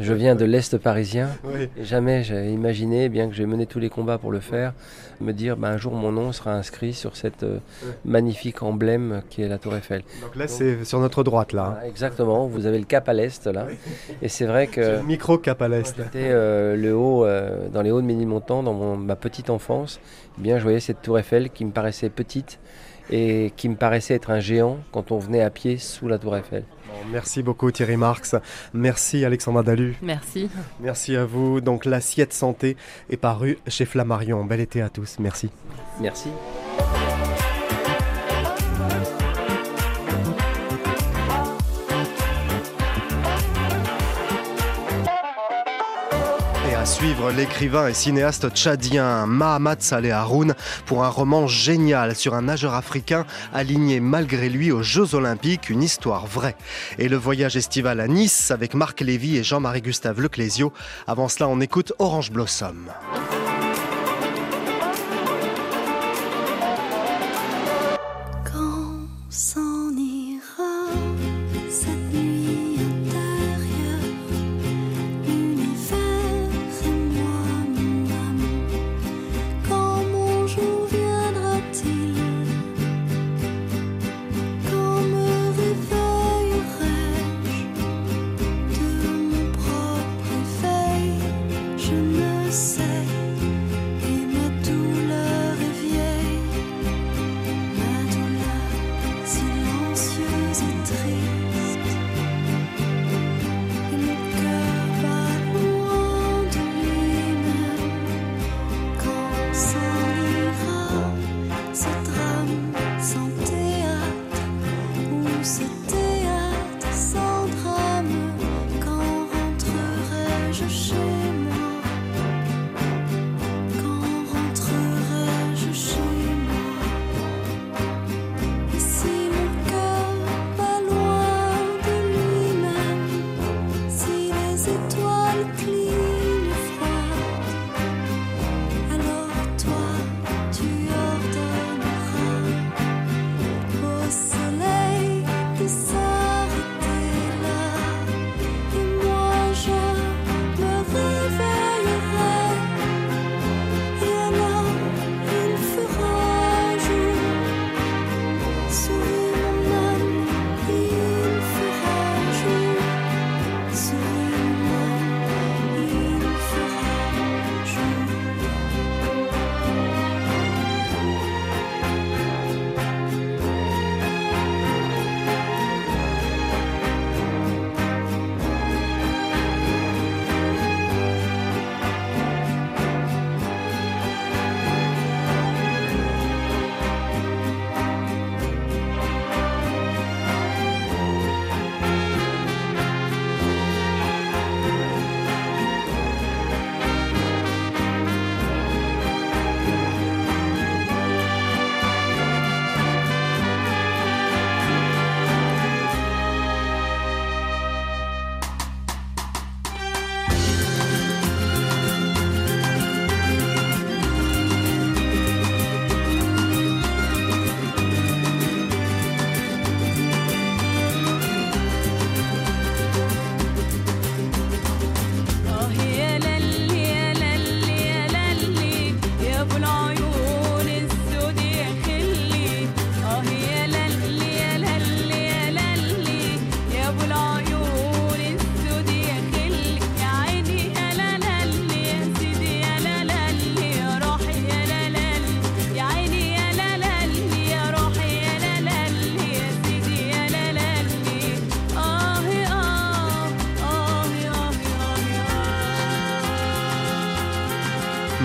Je viens de l'est parisien. Oui. Et jamais j'ai imaginé, bien que j'ai mené tous les combats pour le faire, me dire ben, un jour mon nom sera inscrit sur cette euh, magnifique emblème qui est la Tour Eiffel. Donc là, c'est sur notre droite, là. exactement, vous avez le cap à l'est là. Et c'est vrai que. Le micro cap à l'est. C'était euh, le haut, euh, dans les hauts de Ménilmontant, dans mon- ma petite enfance. Eh bien, je voyais cette tour Eiffel qui me paraissait petite et qui me paraissait être un géant quand on venait à pied sous la tour Eiffel. Bon, merci beaucoup Thierry Marx. Merci Alexandra Dalu. Merci. Merci à vous. Donc l'assiette santé est parue chez Flammarion. Bel été à tous. Merci. Merci. Suivre l'écrivain et cinéaste tchadien Mahamat Saleh Haroun pour un roman génial sur un nageur africain aligné malgré lui aux Jeux Olympiques, une histoire vraie. Et le voyage estival à Nice avec Marc Lévy et Jean-Marie Gustave Leclésio. Avant cela, on écoute Orange Blossom. Quand s'en ira cette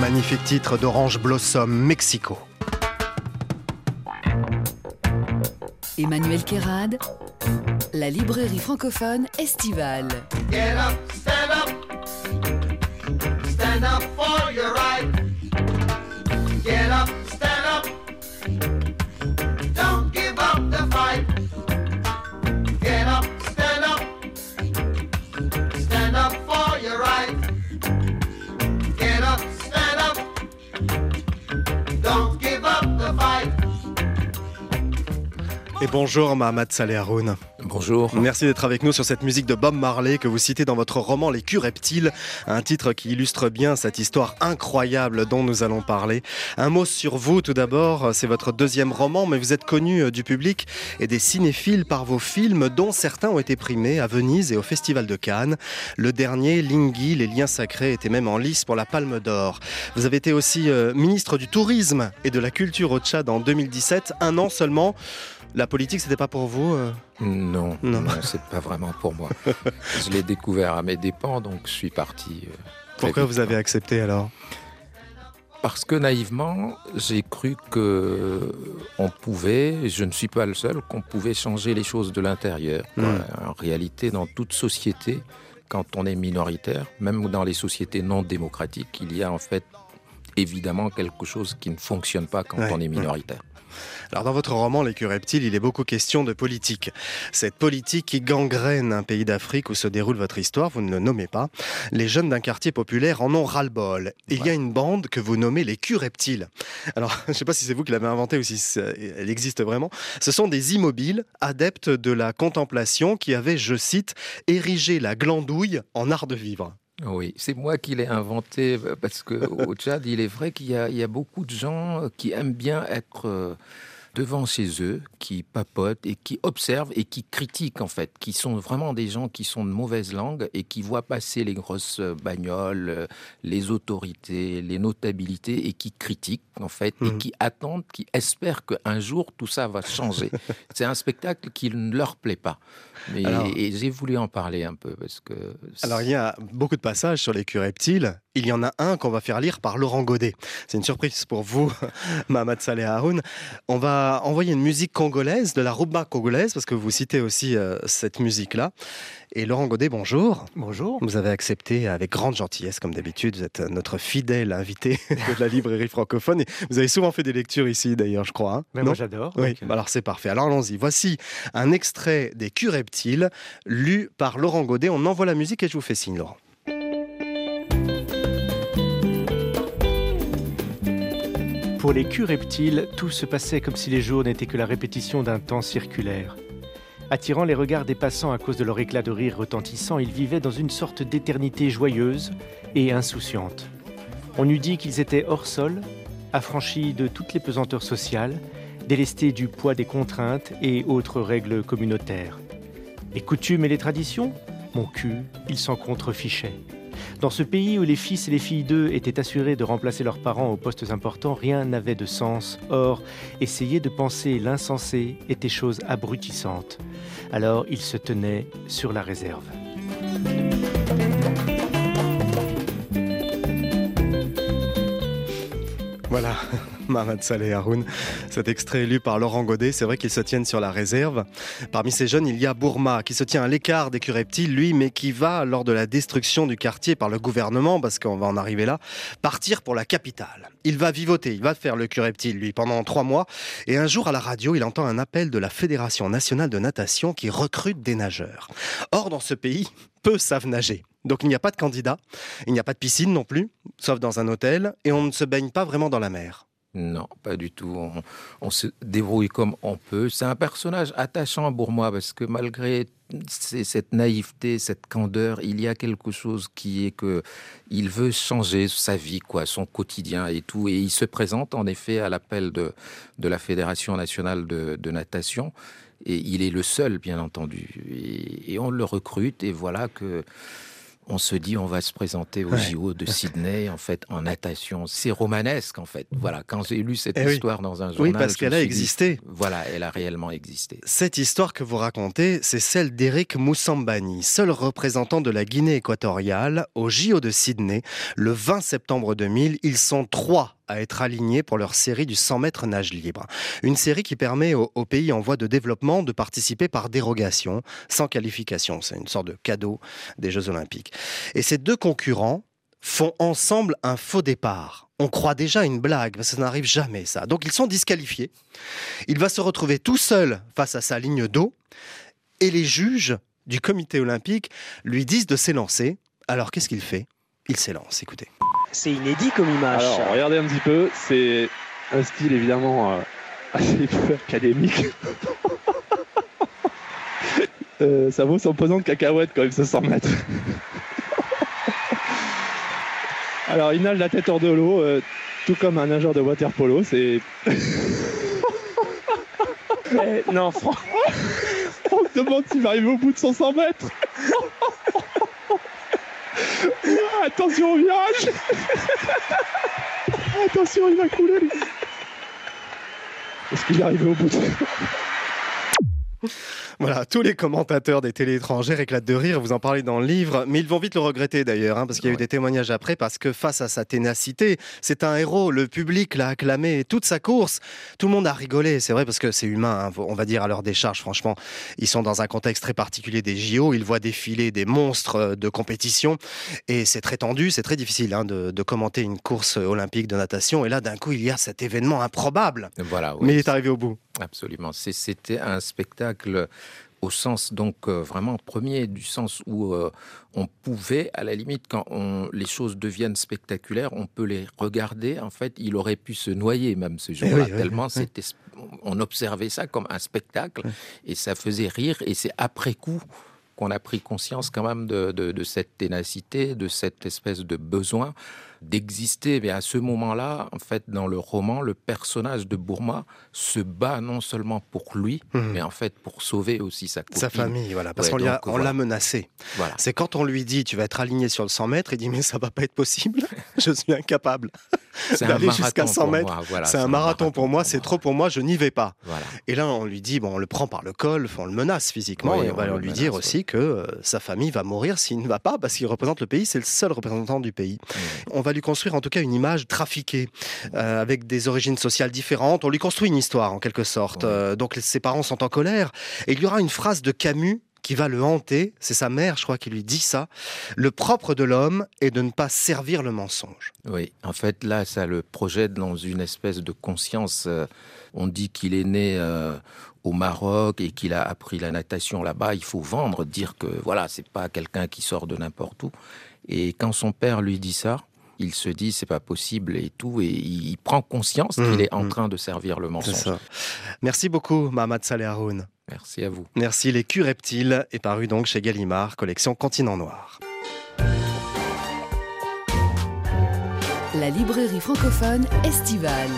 magnifique titre d'Orange Blossom Mexico. Emmanuel Kérad, la librairie francophone estivale. Get up, stand up. Stand up for bonjour Mohamed Saleh Haroun. Bonjour. Merci d'être avec nous sur cette musique de Bob Marley que vous citez dans votre roman Les culs reptiles, un titre qui illustre bien cette histoire incroyable dont nous allons parler. Un mot sur vous tout d'abord, c'est votre deuxième roman, mais vous êtes connu euh, du public et des cinéphiles par vos films dont certains ont été primés à Venise et au Festival de Cannes. Le dernier, Lingui, Les liens sacrés, était même en lice pour la Palme d'Or. Vous avez été aussi euh, ministre du Tourisme et de la Culture au Tchad en 2017, un an seulement. La politique, c'était pas pour vous euh Non, non, c'est pas vraiment pour moi. je l'ai découvert à mes dépens, donc je suis parti. euh, Pourquoi vous avez accepté alors? Parce que naïvement, j'ai cru que on pouvait, et je ne suis pas le seul, qu'on pouvait changer les choses de l'intérieur. quoi. Mm. En réalité, dans toute société, quand on est minoritaire, même dans les sociétés non démocratiques, il y a en fait évidemment quelque chose qui ne fonctionne pas quand Ouais, on est minoritaire. Alors dans votre roman Les Cures Reptiles, il est beaucoup question de politique. Cette politique qui gangrène un pays d'Afrique où se déroule votre histoire, vous ne le nommez pas. Les jeunes d'un quartier populaire en ont ras-le-bol. Il y a une bande que vous nommez les Cures Reptiles. Alors je ne sais pas si c'est vous qui l'avez inventée ou si elle existe vraiment. Ce sont des immobiles adeptes de la contemplation qui avaient, je cite, érigé la glandouille en art de vivre. Oui, c'est moi qui l'ai inventé euh, parce que au Tchad, il est vrai qu'il y, y a beaucoup de gens euh, qui aiment bien être euh, devant chez eux, qui papotent et qui observent et qui critiquent en fait, qui sont vraiment des gens qui sont de mauvaise langue et qui voient passer les grosses bagnoles, euh, les autorités, les notabilités et qui critiquent en fait et Mhm. qui attendent, qui espèrent qu'un jour tout ça va changer. c'est un spectacle qui ne leur plaît pas. Mais, Alors- et j'ai voulu en parler un peu parce que Alors il y a beaucoup de passages sur les reptiles. Il y en a un qu'on va faire lire par Laurent Godet. C'est une surprise pour vous, Mohamed Saleh Haroun. On va envoyer une musique congolaise, de la rumba congolaise, parce que vous citez aussi euh, cette musique-là. Et Laurent Godet, bonjour. Bonjour. Vous avez accepté avec grande gentillesse, comme d'habitude. Vous êtes notre fidèle invité de la librairie francophone. Et vous avez souvent fait des lectures ici, d'ailleurs, je crois. hein Mais moi j'adore. oui, alors c'est parfait. Alors allons-y. Voici un extrait des Cures reptiles, lu par Laurent Godet. On envoie la musique et je vous fais signe, Laurent. Pour les culs reptiles, tout se passait comme si les jours n'étaient que la répétition d'un temps circulaire. Attirant les regards des passants à cause de leur éclat de rire retentissant, ils vivaient dans une sorte d'éternité joyeuse et insouciante. On eût dit qu'ils étaient hors sol, affranchis de toutes les pesanteurs sociales, délestés du poids des contraintes et autres règles communautaires. Les coutumes et les traditions? Mon cul, ils s'en contrefichaient. Dans ce pays où les fils et les filles d'eux étaient assurés de remplacer leurs parents aux postes importants, rien n'avait de sens. Or, essayer de penser l'insensé était chose abrutissante. Alors ils se tenaient sur la réserve. Voilà, Mohamed Saleh Haroun. Cet extrait est lu par Laurent Godet. C'est vrai qu'ils se tiennent sur la réserve. Parmi ces jeunes, il y a Bourma, qui se tient à l'écart des reptiles, lui, mais qui va, lors de la destruction du quartier par le gouvernement, parce qu'on va en arriver là, partir pour la capitale. Il va vivoter, il va faire le reptile, lui, pendant trois mois. Et un jour, à la radio, il entend un appel de la Fédération nationale de natation qui recrute des nageurs. Or, dans ce pays, peu savent nager. Donc il n'y a pas de candidat, il n'y a pas de piscine non plus, sauf dans un hôtel, et on ne se baigne pas vraiment dans la mer. Non, pas du tout. On, se débrouille comme on peut. C'est un personnage attachant pour moi parce que malgré cette naïveté, cette candeur, il y a quelque chose qui est que il veut changer sa vie, quoi, son quotidien et tout. Et il se présente en effet à l'appel de, de la Fédération nationale de, natation. Et il est le seul, bien entendu. Et on le recrute. Et voilà que on se dit on va se présenter aux JO de Sydney en fait en natation. C'est romanesque en fait. Voilà, quand j'ai lu cette Eh oui. histoire dans un journal, Oui, parce qu'elle a dit, existé. voilà, elle a réellement existé. Cette histoire que vous racontez, c'est celle d'Eric Moussambani, seul représentant de la Guinée équatoriale au JO de Sydney. Le 20 septembre 2000, ils sont trois à être alignés pour leur série du 100 mètres nage libre. Une série qui permet aux, pays en voie de développement de participer par dérogation, sans qualification. C'est une sorte de cadeau des Jeux Olympiques. Et ces deux concurrents font ensemble un faux départ. On croit déjà une blague, parce que ça n'arrive jamais ça. Donc ils sont disqualifiés. Il va se retrouver tout seul face à sa ligne d'eau et les juges du comité olympique lui disent de s'élancer. Alors qu'est-ce qu'il fait? Il s'élance, écoutez. C'est inédit comme image. Alors, regardez un petit peu, c'est un style évidemment euh, assez peu académique. Euh, ça vaut son pesant de cacahuètes quand même, ce 100 mètres. Alors, il nage la tête hors de l'eau, euh, tout comme un nageur de water polo. C'est. Eh, non. On se demande s'il va arriver au bout de son 100 mètres. Attention au virage Attention, il va couler lui. Est-ce qu'il est arrivé au bout. Voilà, tous les commentateurs des télé étrangères éclatent de rire, vous en parlez dans le livre, mais ils vont vite le regretter d'ailleurs, hein, parce qu'il y a eu des témoignages après, parce que face à sa ténacité, c'est un héros, le public l'a acclamé toute sa course, tout le monde a rigolé, c'est vrai, parce que c'est humain, hein, on va dire à leur décharge, franchement, ils sont dans un contexte très particulier des JO, ils voient défiler des monstres euh, de compétition, et c'est très tendu, c'est très difficile hein, de, de commenter une course olympique de natation, et là d'un coup il y a cet événement improbable, Voilà. mais il est arrivé au bout. Absolument. C'était un spectacle au sens donc euh, vraiment premier du sens où euh, on pouvait à la limite quand on, les choses deviennent spectaculaires on peut les regarder. En fait il aurait pu se noyer même ce jour-là Eh oui, oui, tellement oui. c'était on observait ça comme un spectacle et ça faisait rire. Et c'est après coup qu'on a pris conscience quand même de, de- de cette ténacité, de cette espèce de besoin d'exister. Mais à ce moment-là, en fait, dans le roman, le personnage de Bourma se bat non seulement pour lui, Mhm. mais en fait pour sauver aussi sa copine. Sa famille, voilà, parce Ouais, qu'on l'a- voilà. menacé. Voilà. C'est quand on lui dit tu vas être aligné sur le 100 mètres, il dit mais ça va pas être possible, je suis incapable d'aller jusqu'à 100 pour mètres. voilà, c'est un marathon pour moi, c'est trop pour moi, je n'y vais pas. Et là on lui dit bon on le prend par le col, on le menace physiquement Oui, et on va on lui menace, dire aussi que euh, sa famille va mourir s'il ne va pas parce qu'il représente le pays, c'est le seul représentant du pays. On va lui construire en tout cas une image trafiquée euh, avec des origines sociales différentes. On lui construit une histoire en quelque sorte. Euh, donc ses parents sont en colère et il y aura une phrase de Camus qui va le hanter, c'est sa mère, je crois, qui lui dit ça. Le propre de l'homme est de ne pas servir le mensonge. Oui, en fait, là, ça le projette dans une espèce de conscience. euh, on dit qu'il est né euh, au Maroc et qu'il a appris la natation là-bas. Il faut vendre, dire que voilà, c'est pas quelqu'un qui sort de n'importe où. Et quand son père lui dit ça, il se dit c'est pas possible et tout, et il, prend conscience Mmh, qu'il est en mmh. train de servir le C'est mensonge. ça. Merci beaucoup, Mohamed Saleh Haroun. Merci à vous. Merci. Les culs reptiles est paru donc chez Gallimard, collection Continent Noir. La librairie francophone estivale.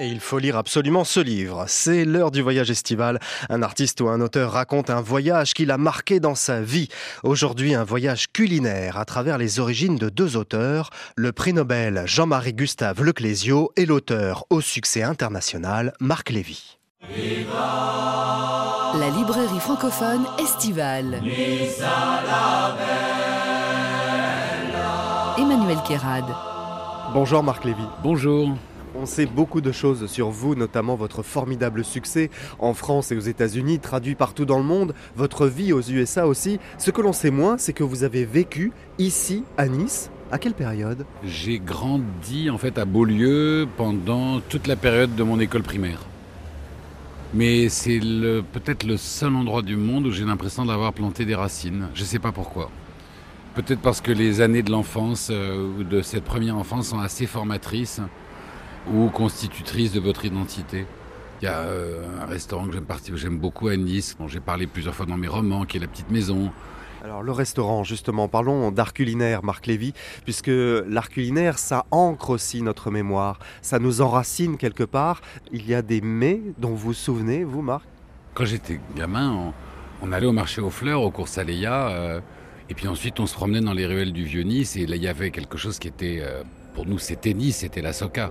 Et il faut lire absolument ce livre. C'est l'heure du voyage estival. Un artiste ou un auteur raconte un voyage qu'il a marqué dans sa vie. Aujourd'hui, un voyage culinaire à travers les origines de deux auteurs, le prix Nobel Jean-Marie Gustave Leclésio et l'auteur au succès international Marc Lévy. La librairie francophone estivale. Emmanuel Kérad. Bonjour Marc Lévy. Bonjour. On sait beaucoup de choses sur vous, notamment votre formidable succès en France et aux États-Unis, traduit partout dans le monde, votre vie aux USA aussi. Ce que l'on sait moins, c'est que vous avez vécu ici, à Nice. À quelle période? J'ai grandi en fait à Beaulieu pendant toute la période de mon école primaire. Mais c'est peut-être le seul endroit du monde où j'ai l'impression d'avoir planté des racines. Je ne sais pas pourquoi. Peut-être parce que les années de l'enfance euh, ou de cette première enfance sont assez formatrices ou constitutrices de votre identité. Il y a euh, un restaurant que j'aime beaucoup à Nice, dont j'ai parlé plusieurs fois dans mes romans, qui est la Petite Maison. Alors le restaurant, justement, parlons d'art culinaire, Marc Lévy, puisque l'art culinaire, ça ancre aussi notre mémoire, ça nous enracine quelque part. Il y a des mets dont vous vous souvenez, vous, Marc? Quand j'étais gamin, on, on allait au marché aux fleurs, au cours Saléa. euh, Et puis ensuite, on se promenait dans les ruelles du Vieux-Nice et là, il y avait quelque chose qui était, euh, pour nous, c'était Nice, c'était la soca.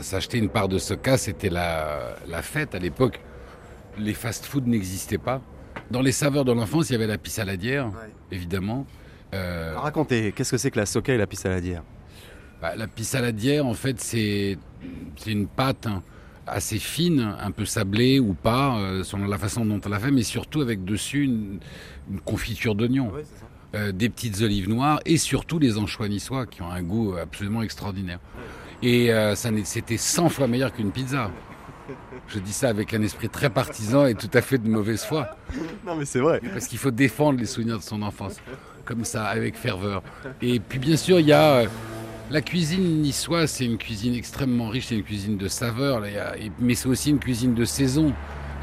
S'acheter une part de soca, c'était la, la fête à l'époque. Les fast-foods n'existaient pas. Dans les saveurs de l'enfance, il y avait la pisse saladière, évidemment. Euh, Racontez, qu'est-ce que c'est que la soca et la pisse saladière bah, la pisse saladière, en fait, c'est une pâte hein, assez fine, un peu sablée ou pas, euh, selon la façon dont on la fait, mais surtout avec dessus une, une confiture d'oignon, euh, des petites olives noires et surtout les anchois niçois qui ont un goût absolument extraordinaire. Et euh, c'était 100 fois meilleur qu'une pizza. Je dis ça avec un esprit très partisan et tout à fait de mauvaise foi. Non mais c'est vrai. Parce qu'il faut défendre les souvenirs de son enfance, comme ça, avec ferveur. Et puis bien sûr, il y a euh, la cuisine niçoise, c'est une cuisine extrêmement riche, c'est une cuisine de saveurs, mais c'est aussi une cuisine de saison.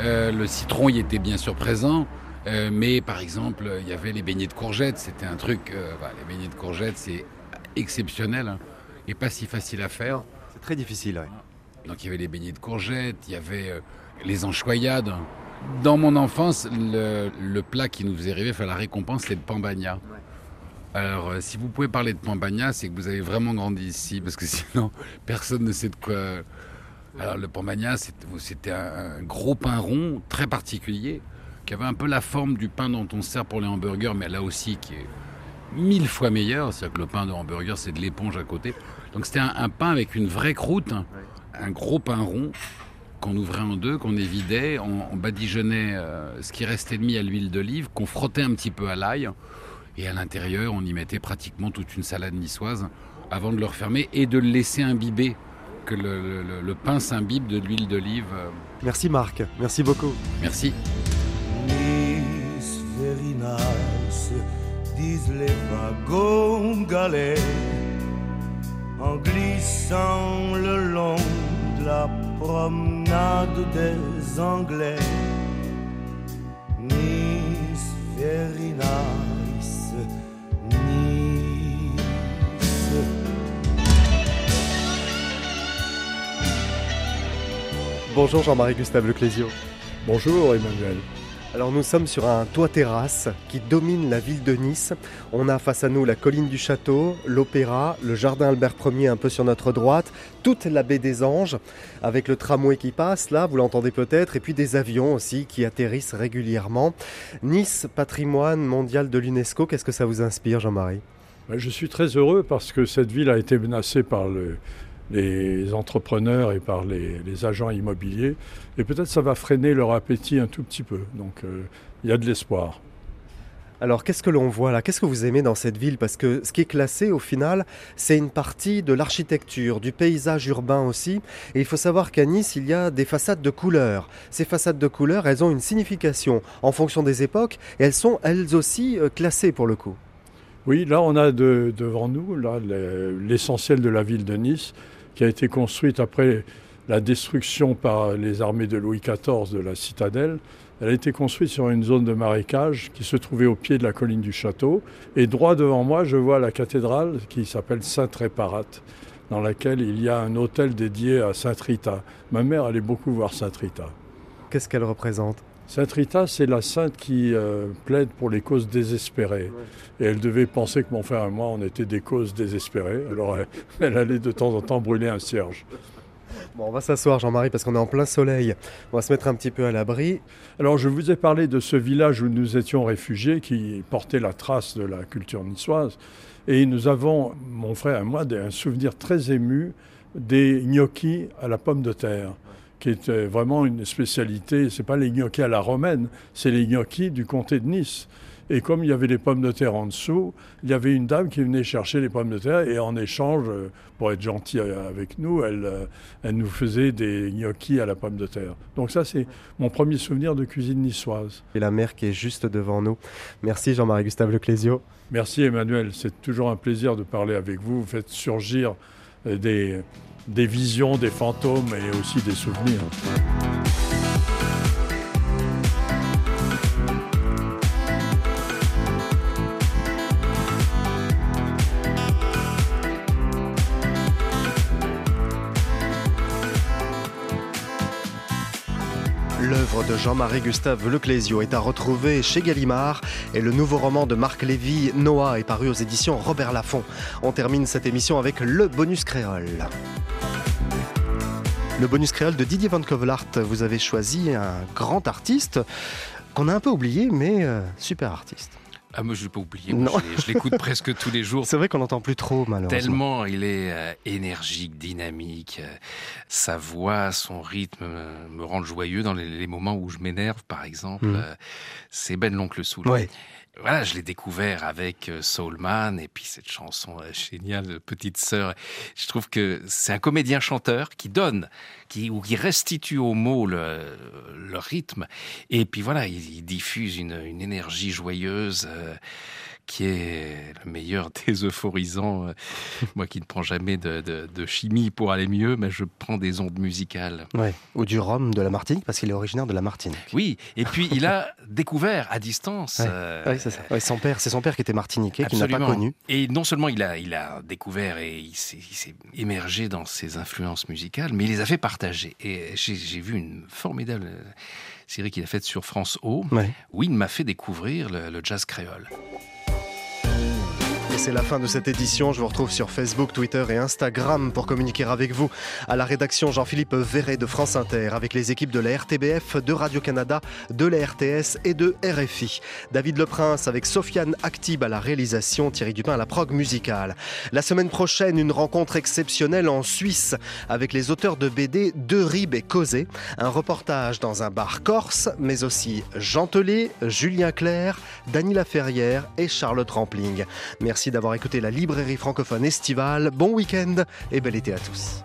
Euh, le citron y était bien sûr présent, euh, mais par exemple, il y avait les beignets de courgettes, c'était un truc, euh, voilà, les beignets de courgettes, c'est exceptionnel hein, et pas si facile à faire. C'est très difficile, ouais. Donc il y avait les beignets de courgettes, il y avait euh, les anchoyades. Dans mon enfance, le, le plat qui nous faisait rêver, enfin la récompense, c'est le pambagna. Alors, euh, si vous pouvez parler de pambagna, c'est que vous avez vraiment grandi ici, parce que sinon, personne ne sait de quoi. Alors, le pambagna, c'était un, gros pain rond, très particulier, qui avait un peu la forme du pain dont on se sert pour les hamburgers, mais là aussi, qui est mille fois meilleur. C'est-à-dire que le pain de hamburger, c'est de l'éponge à côté. Donc, c'était un, un pain avec une vraie croûte, un gros pain rond qu'on ouvrait en deux, qu'on évidait, on, on badigeonnait euh, ce qui restait de mis à l'huile d'olive, qu'on frottait un petit peu à l'ail, et à l'intérieur, on y mettait pratiquement toute une salade niçoise avant de le refermer et de le laisser imbiber, que le, le- le- le pain s'imbibe de l'huile d'olive. euh. Merci Marc, merci beaucoup. Merci. Nice, very nice, disent les wagons galets, en glissant le long de la promenade des Anglais. Nice, very nice, Nice. Bonjour Jean-Marie Gustave Leclésio. Bonjour Emmanuel. Alors nous sommes sur un toit terrasse qui domine la ville de Nice. On a face à nous la colline du château, l'opéra, le jardin Albert Ier un peu sur notre droite, toute la baie des Anges avec le tramway qui passe là, vous l'entendez peut-être, et puis des avions aussi qui atterrissent régulièrement. Nice, patrimoine mondial de l'UNESCO, qu'est-ce que ça vous inspire Jean-Marie? Ben, Je suis très heureux parce que cette ville a été menacée par le- les entrepreneurs et par les, les agents immobiliers. Et peut-être ça va freiner leur appétit un tout petit peu. Donc euh, il y a de l'espoir. Alors qu'est-ce que l'on voit là? Qu'est-ce que vous aimez dans cette ville? Parce que ce qui est classé au final, c'est une partie de l'architecture, du paysage urbain aussi. Et il faut savoir qu'à Nice, il y a des façades de couleurs. Ces façades de couleurs, elles ont une signification en fonction des époques et elles sont elles aussi euh, classées pour le coup. Oui, là on a de- devant nous l'essentiel de la ville de Nice qui a été construite après la destruction par les armées de Louis XIV de la citadelle. Elle a été construite sur une zone de marécage qui se trouvait au pied de la colline du château. Et droit devant moi, je vois la cathédrale qui s'appelle Sainte-Réparate, dans laquelle il y a un hôtel dédié à Sainte Rita. Ma mère allait beaucoup voir Sainte Rita. Qu'est-ce qu'elle représente? Sainte Rita, c'est la sainte qui euh, plaide pour les causes désespérées. Et elle devait penser que mon frère et moi, on était des causes désespérées. Alors elle, elle allait de temps en temps brûler un cierge. Bon, on va s'asseoir Jean-Marie parce qu'on est en plein soleil. On va se mettre un petit peu à l'abri. Alors je vous ai parlé de ce village où nous étions réfugiés qui portait la trace de la culture niçoise. Et nous avons, mon frère et moi, un souvenir très ému des gnocchis à la pomme de terre qui était vraiment une spécialité. C'est pas les gnocchis à la romaine, c'est les gnocchis du comté de Nice. Et comme il y avait les pommes de terre en dessous, il y avait une dame qui venait chercher les pommes de terre et en échange, euh, pour être gentille avec nous, elle, euh, elle nous faisait des gnocchis à la pomme de terre. Donc ça, c'est mon premier souvenir de cuisine niçoise. Et la mer qui est juste devant nous. Merci Jean-Marie Gustave Leclésio. Merci Emmanuel, c'est toujours un plaisir de parler avec vous. Vous faites surgir euh, des, des visions, des fantômes et aussi des souvenirs. De Jean-Marie Gustave Leclésio est à retrouver chez Gallimard et le nouveau roman de Marc Lévy, Noah, est paru aux éditions Robert Laffont. On termine cette émission avec le bonus créole. Le bonus créole de Didier Van Kovelaert, vous avez choisi un grand artiste qu'on a un peu oublié, mais euh, super artiste. Ah, moi, je ne l'ai pas oublié. Moi, je l'écoute presque tous les jours. C'est vrai qu'on n'entend plus trop, malheureusement. Tellement il est euh, énergique, dynamique. Euh, sa voix, son rythme euh, me rendent joyeux dans les, les moments où je m'énerve, par exemple. Mm. Euh, C'est Ben l'oncle Soul. Ouais. Voilà, je l'ai découvert avec euh, Soulman et puis cette chanson euh, géniale, Petite Sœur. Je trouve que c'est un comédien-chanteur qui donne, qui, ou qui restitue aux mots le, le rythme. Et puis voilà, il, diffuse une, une énergie joyeuse euh, qui est le meilleur des euphorisants. Euh, Moi qui ne prends jamais de, de, de chimie pour aller mieux, mais je prends des ondes musicales. Ouais. Ou du rhum de la Martinique, parce qu'il est originaire de la Martinique. Oui, et puis il a découvert à distance. Ouais. euh, Ouais, c'est ça. Ouais, son père, c'est son père qui était martiniquais, qui n'a pas connu. Et non seulement il a, il a découvert et il s'est, émergé dans ses influences musicales, mais il les a fait partager. Et j'ai, vu une formidable euh, série qu'il a faite sur France O, où il m'a fait découvrir le, le jazz créole. C'est la fin de cette édition. Je vous retrouve sur Facebook, Twitter et Instagram pour communiquer avec vous. À la rédaction, Jean-Philippe Verret de France Inter, avec les équipes de la RTBF, de Radio-Canada, de la RTS et de RFI. David Leprince avec Sofiane Actib à la réalisation, Thierry Dupin à la prog musicale. La semaine prochaine, une rencontre exceptionnelle en Suisse avec les auteurs de BD De Rib et Causé. Un reportage dans un bar corse, mais aussi Jean Tellet, Julien Clerc, Dany Laferrière et Charlotte Rampling. Merci d'avoir écouté la librairie francophone estivale. Bon week-end et bel été à tous.